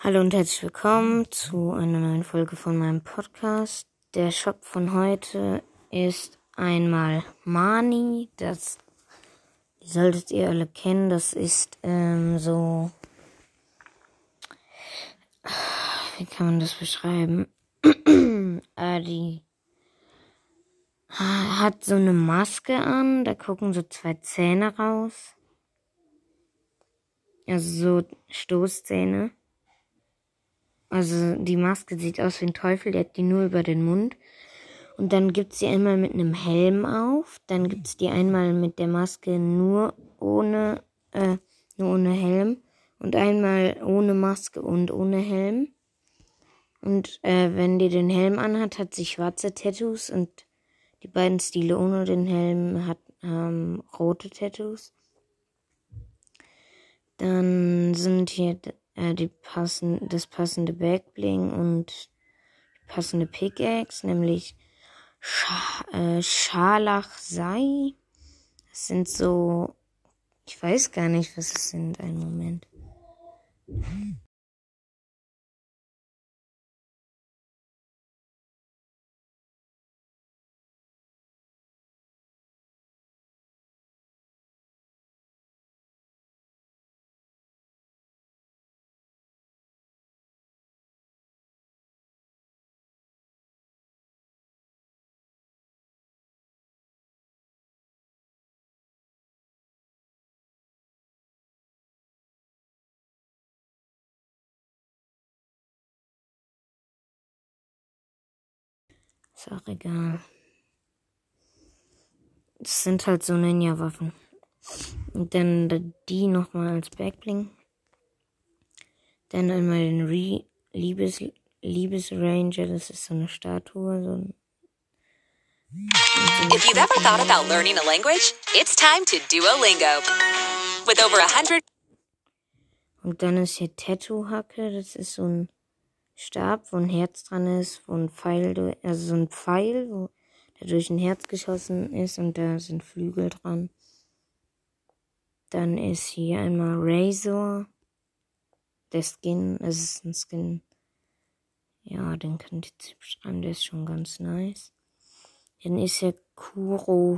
Hallo und herzlich willkommen zu einer neuen Folge von meinem Podcast. Der Shop von heute ist einmal Mani. Das solltet ihr alle kennen. Das ist ähm, so. Wie kann man das beschreiben? äh, die hat so eine Maske an. Da gucken so zwei Zähne raus. Also so Stoßzähne. Also die Maske sieht aus wie ein Teufel, der hat die nur über den Mund. Und dann gibt's die einmal mit einem Helm auf. Dann gibt's die einmal mit der Maske nur ohne, äh, nur ohne Helm. Und einmal ohne Maske und ohne Helm. Und äh, wenn die den Helm anhat, hat sie schwarze Tattoos und die beiden Stile ohne den Helm hat ähm, rote Tattoos. Dann sind hier äh, die passen, das passende Backbling und passende Pickaxe, nämlich Sch äh, Scharlachsei. Das sind so, ich weiß gar nicht, was es sind. Einen Moment. Ist auch egal. Das sind halt so Ninja-Waffen. Und dann die nochmal als Backbling. Dann einmal den Re Liebes Liebesranger, das ist so eine Statue, so ein If you've ever thought about learning a language, it's time to Duolingo. With over a hundred. Und dann ist hier Tattoo-Hacke, das ist so ein Stab, wo ein Herz dran ist, wo ein Pfeil, also so ein Pfeil, wo der durch ein Herz geschossen ist und da sind Flügel dran. Dann ist hier einmal Razor. Der Skin, das ist ein Skin. Ja, den könnt ihr jetzt beschreiben, der ist schon ganz nice. Dann ist hier Kurohomura.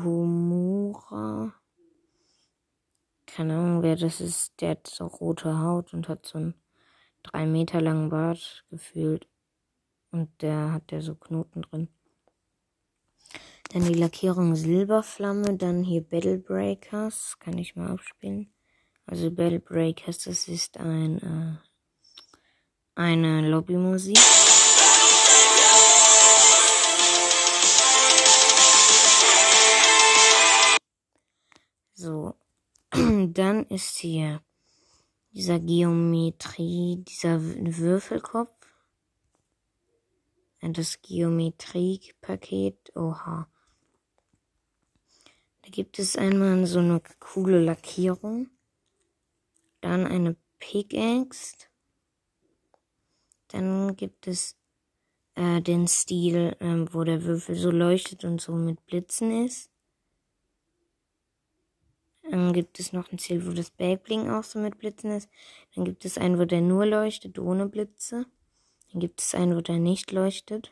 Keine Ahnung, wer das ist. Der hat so rote Haut und hat so ein drei Meter langen Bart gefühlt. Und der hat ja so Knoten drin. Dann die Lackierung Silberflamme, dann hier Battle Breakers, kann ich mal abspielen. Also Battle Breakers, das ist ein äh, eine Lobbymusik. So, dann ist hier dieser Geometrie, dieser Würfelkopf. Das Geometriepaket, oha. Da gibt es einmal so eine coole Lackierung. Dann eine Pickaxe. Dann gibt es äh, den Stil, äh, wo der Würfel so leuchtet und so mit Blitzen ist. Dann gibt es noch ein Ziel, wo das Backbling auch so mit Blitzen ist. Dann gibt es einen, wo der nur leuchtet, ohne Blitze. Dann gibt es einen, wo der nicht leuchtet.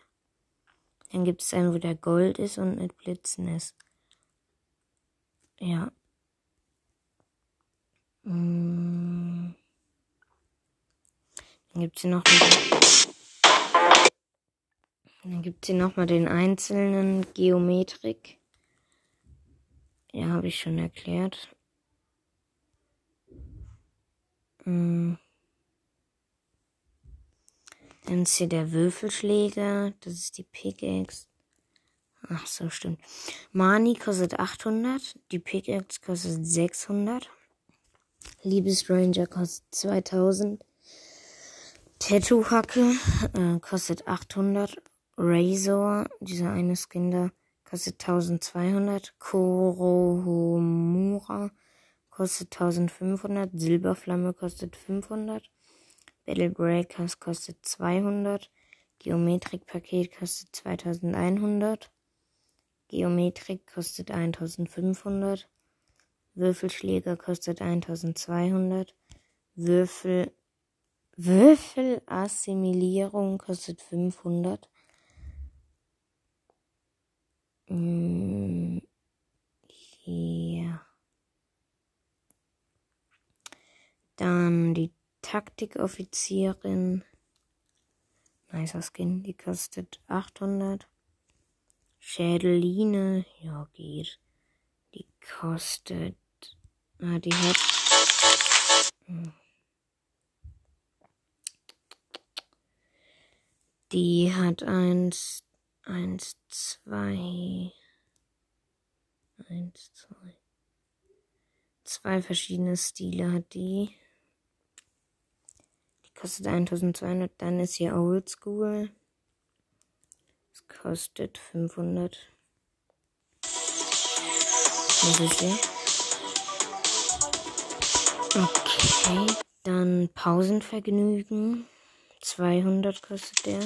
Dann gibt es einen, wo der Gold ist und mit Blitzen ist. Ja. Mm. Dann gibt es hier noch dann gibt es hier nochmal den einzelnen Geometrik. Ja, habe ich schon erklärt. Hm. Dann ist hier der Würfelschläger. Das ist die Pickaxe. Ach so, stimmt. Mani kostet 800. Die Pickaxe kostet 600. Liebesranger kostet 2000. Tattoo-Hacke äh, kostet 800. Razor, dieser eine Skin da, kostet 1200. Korohomura kostet 1500. Silberflamme kostet 500. Battle Breakers kostet 200. Geometrik-Paket kostet 2100. Geometrik kostet 1500. Würfelschläger kostet 1200. Würfel Würfelassimilierung kostet 500. Mm, hier. Dann die Taktikoffizierin. Nicer Skin, die kostet 800. Schädeline, ja geht. Die kostet, ah, die hat, hm. die hat eins, eins, zwei, eins, zwei, zwei verschiedene Stile hat die. Die kostet 1200, dann ist hier Old School. Das kostet 500. Was ist hier? Okay, dann Pausenvergnügen. 200 kostet der.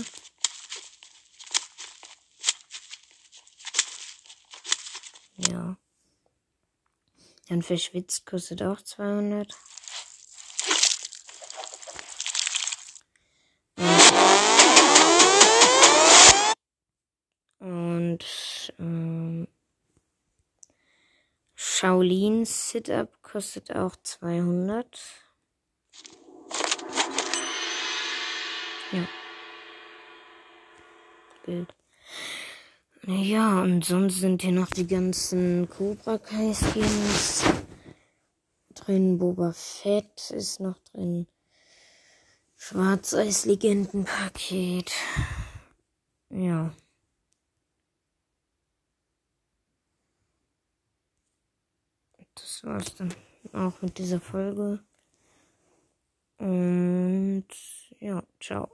Ja. Dann verschwitzt kostet auch 200. Und ähm, Shaolin Sit-Up kostet auch 200. Ja. Bild. Ja, und sonst sind hier noch die ganzen Cobra Kai Skins drin. Boba Fett ist noch drin. Schwarzeis-Legenden-Paket. Ja. Das war's dann auch mit dieser Folge. Und ja, ciao.